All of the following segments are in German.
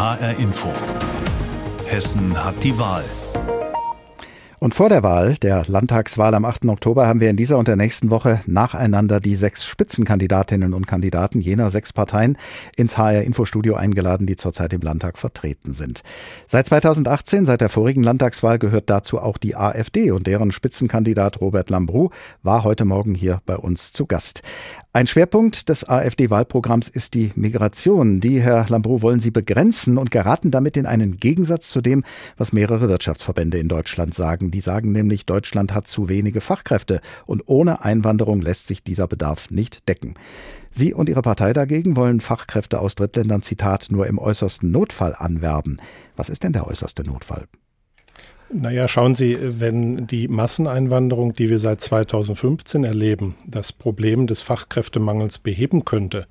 HR Info. Hessen hat die Wahl. Und vor der Wahl, der Landtagswahl am 8. Oktober, haben wir in dieser und der nächsten Woche nacheinander die sechs Spitzenkandidatinnen und Kandidaten jener sechs Parteien ins HR Infostudio eingeladen, die zurzeit im Landtag vertreten sind. Seit 2018, seit der vorigen Landtagswahl, gehört dazu auch die AfD und deren Spitzenkandidat Robert Lambrou war heute Morgen hier bei uns zu Gast. Ein Schwerpunkt des AfD-Wahlprogramms ist die Migration. Die, Herr Lambrou, wollen Sie begrenzen und geraten damit in einen Gegensatz zu dem, was mehrere Wirtschaftsverbände in Deutschland sagen. Die sagen nämlich, Deutschland hat zu wenige Fachkräfte und ohne Einwanderung lässt sich dieser Bedarf nicht decken. Sie und Ihre Partei dagegen wollen Fachkräfte aus Drittländern, Zitat, nur im äußersten Notfall anwerben. Was ist denn der äußerste Notfall? Naja, schauen Sie, wenn die Masseneinwanderung, die wir seit 2015 erleben, das Problem des Fachkräftemangels beheben könnte,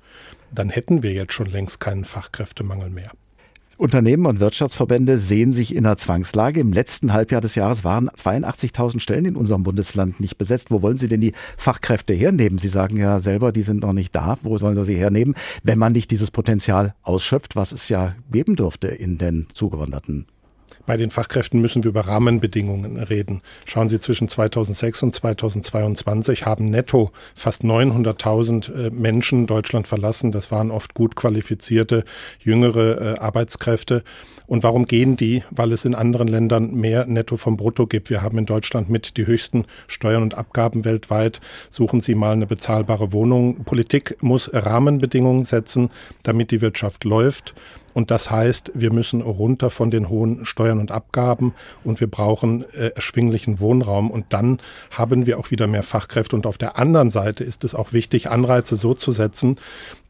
dann hätten wir jetzt schon längst keinen Fachkräftemangel mehr. Unternehmen und Wirtschaftsverbände sehen sich in einer Zwangslage. Im letzten Halbjahr des Jahres waren 82.000 Stellen in unserem Bundesland nicht besetzt. Wo wollen Sie denn die Fachkräfte hernehmen? Sie sagen ja selber, die sind noch nicht da. Wo sollen Sie sie hernehmen, wenn man nicht dieses Potenzial ausschöpft, was es ja geben dürfte in den zugewanderten bei den Fachkräften müssen wir über Rahmenbedingungen reden. Schauen Sie, zwischen 2006 und 2022 haben netto fast 900.000 äh, Menschen Deutschland verlassen. Das waren oft gut qualifizierte, jüngere äh, Arbeitskräfte. Und warum gehen die? Weil es in anderen Ländern mehr Netto vom Brutto gibt. Wir haben in Deutschland mit die höchsten Steuern und Abgaben weltweit. Suchen Sie mal eine bezahlbare Wohnung. Politik muss Rahmenbedingungen setzen, damit die Wirtschaft läuft. Und das heißt, wir müssen runter von den hohen Steuern und Abgaben und wir brauchen äh, erschwinglichen Wohnraum. Und dann haben wir auch wieder mehr Fachkräfte. Und auf der anderen Seite ist es auch wichtig, Anreize so zu setzen,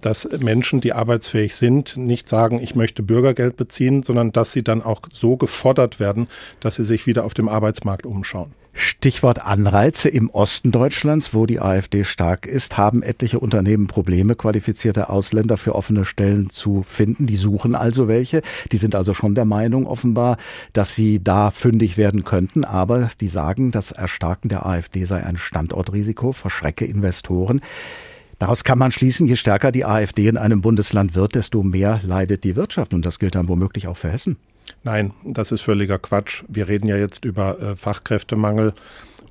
dass Menschen, die arbeitsfähig sind, nicht sagen, ich möchte Bürgergeld beziehen, sondern dass sie dann auch so gefordert werden, dass sie sich wieder auf dem Arbeitsmarkt umschauen. Stichwort Anreize. Im Osten Deutschlands, wo die AfD stark ist, haben etliche Unternehmen Probleme, qualifizierte Ausländer für offene Stellen zu finden. Die suchen also welche. Die sind also schon der Meinung offenbar, dass sie da fündig werden könnten. Aber die sagen, das Erstarken der AfD sei ein Standortrisiko, verschrecke Investoren. Daraus kann man schließen, je stärker die AfD in einem Bundesland wird, desto mehr leidet die Wirtschaft. Und das gilt dann womöglich auch für Hessen. Nein, das ist völliger Quatsch. Wir reden ja jetzt über äh, Fachkräftemangel.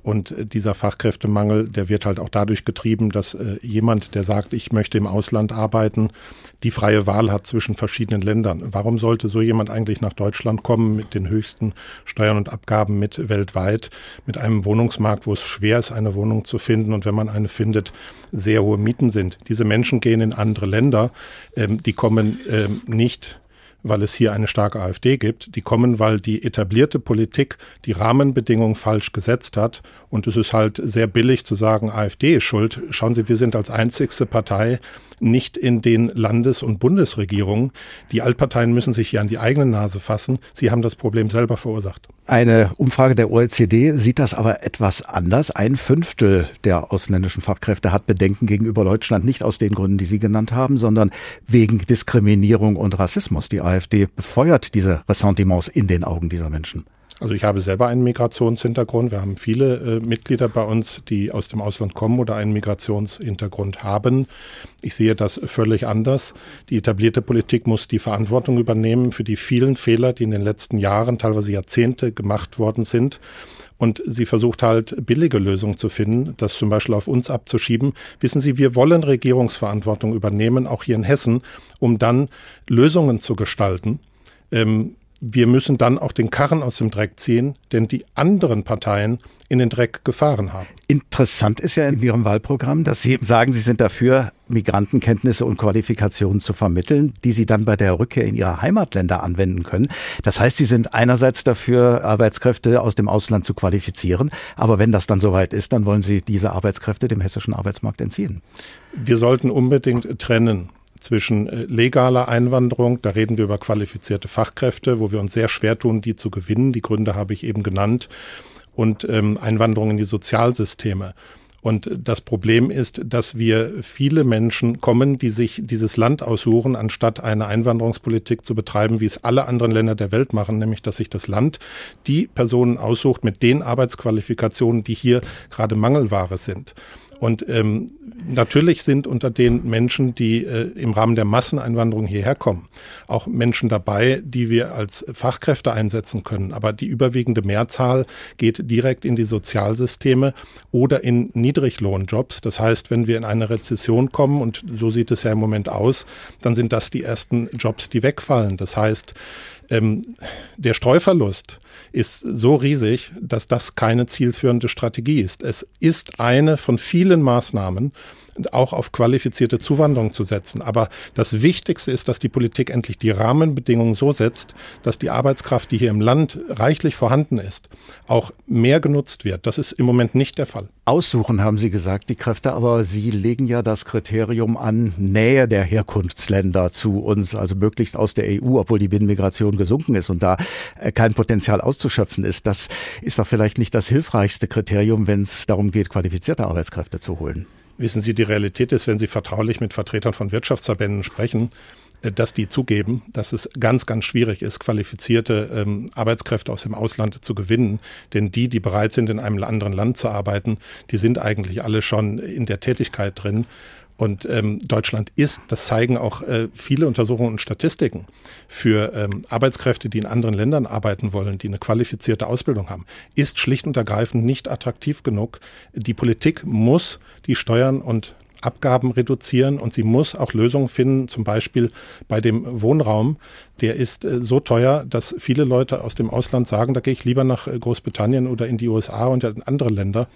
Und äh, dieser Fachkräftemangel, der wird halt auch dadurch getrieben, dass äh, jemand, der sagt, ich möchte im Ausland arbeiten, die freie Wahl hat zwischen verschiedenen Ländern. Warum sollte so jemand eigentlich nach Deutschland kommen mit den höchsten Steuern und Abgaben mit weltweit, mit einem Wohnungsmarkt, wo es schwer ist, eine Wohnung zu finden und wenn man eine findet, sehr hohe Mieten sind. Diese Menschen gehen in andere Länder, ähm, die kommen ähm, nicht weil es hier eine starke AfD gibt. Die kommen, weil die etablierte Politik die Rahmenbedingungen falsch gesetzt hat. Und es ist halt sehr billig zu sagen, AfD ist schuld. Schauen Sie, wir sind als einzigste Partei nicht in den Landes- und Bundesregierungen. Die Altparteien müssen sich hier an die eigene Nase fassen. Sie haben das Problem selber verursacht. Eine Umfrage der OECD sieht das aber etwas anders. Ein Fünftel der ausländischen Fachkräfte hat Bedenken gegenüber Deutschland, nicht aus den Gründen, die Sie genannt haben, sondern wegen Diskriminierung und Rassismus. Die AfD befeuert diese Ressentiments in den Augen dieser Menschen. Also ich habe selber einen Migrationshintergrund. Wir haben viele äh, Mitglieder bei uns, die aus dem Ausland kommen oder einen Migrationshintergrund haben. Ich sehe das völlig anders. Die etablierte Politik muss die Verantwortung übernehmen für die vielen Fehler, die in den letzten Jahren, teilweise Jahrzehnte gemacht worden sind. Und sie versucht halt billige Lösungen zu finden, das zum Beispiel auf uns abzuschieben. Wissen Sie, wir wollen Regierungsverantwortung übernehmen, auch hier in Hessen, um dann Lösungen zu gestalten. Ähm, wir müssen dann auch den Karren aus dem Dreck ziehen, denn die anderen Parteien in den Dreck gefahren haben. Interessant ist ja in Ihrem Wahlprogramm, dass Sie sagen, Sie sind dafür, Migrantenkenntnisse und Qualifikationen zu vermitteln, die Sie dann bei der Rückkehr in Ihre Heimatländer anwenden können. Das heißt, Sie sind einerseits dafür, Arbeitskräfte aus dem Ausland zu qualifizieren, aber wenn das dann soweit ist, dann wollen Sie diese Arbeitskräfte dem hessischen Arbeitsmarkt entziehen. Wir sollten unbedingt trennen zwischen äh, legaler Einwanderung, da reden wir über qualifizierte Fachkräfte, wo wir uns sehr schwer tun, die zu gewinnen. Die Gründe habe ich eben genannt. Und ähm, Einwanderung in die Sozialsysteme. Und das Problem ist, dass wir viele Menschen kommen, die sich dieses Land aussuchen, anstatt eine Einwanderungspolitik zu betreiben, wie es alle anderen Länder der Welt machen, nämlich dass sich das Land die Personen aussucht mit den Arbeitsqualifikationen, die hier gerade Mangelware sind. Und ähm, natürlich sind unter den Menschen, die äh, im Rahmen der Masseneinwanderung hierher kommen, auch Menschen dabei, die wir als Fachkräfte einsetzen können. Aber die überwiegende Mehrzahl geht direkt in die Sozialsysteme oder in Niedriglohnjobs. Das heißt, wenn wir in eine Rezession kommen, und so sieht es ja im Moment aus, dann sind das die ersten Jobs, die wegfallen. Das heißt, ähm, der Streuverlust ist so riesig, dass das keine zielführende Strategie ist. Es ist eine von vielen Maßnahmen, auch auf qualifizierte Zuwanderung zu setzen. Aber das Wichtigste ist, dass die Politik endlich die Rahmenbedingungen so setzt, dass die Arbeitskraft, die hier im Land reichlich vorhanden ist, auch mehr genutzt wird. Das ist im Moment nicht der Fall. Aussuchen, haben Sie gesagt, die Kräfte, aber Sie legen ja das Kriterium an Nähe der Herkunftsländer zu uns, also möglichst aus der EU, obwohl die Binnenmigration gesunken ist und da äh, kein Potenzial auszuschöpfen ist. Das ist doch vielleicht nicht das hilfreichste Kriterium, wenn es darum geht, qualifizierte Arbeitskräfte zu holen. Wissen Sie, die Realität ist, wenn Sie vertraulich mit Vertretern von Wirtschaftsverbänden sprechen, äh, dass die zugeben, dass es ganz, ganz schwierig ist, qualifizierte ähm, Arbeitskräfte aus dem Ausland zu gewinnen. Denn die, die bereit sind, in einem anderen Land zu arbeiten, die sind eigentlich alle schon in der Tätigkeit drin. Und ähm, Deutschland ist, das zeigen auch äh, viele Untersuchungen und Statistiken, für ähm, Arbeitskräfte, die in anderen Ländern arbeiten wollen, die eine qualifizierte Ausbildung haben, ist schlicht und ergreifend nicht attraktiv genug. Die Politik muss die Steuern und Abgaben reduzieren und sie muss auch Lösungen finden, zum Beispiel bei dem Wohnraum. Der ist äh, so teuer, dass viele Leute aus dem Ausland sagen, da gehe ich lieber nach äh, Großbritannien oder in die USA und in andere Länder.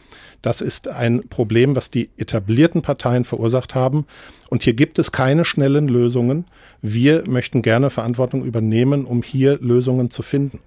Das ist ein Problem, was die etablierten Parteien verursacht haben. Und hier gibt es keine schnellen Lösungen. Wir möchten gerne Verantwortung übernehmen, um hier Lösungen zu finden.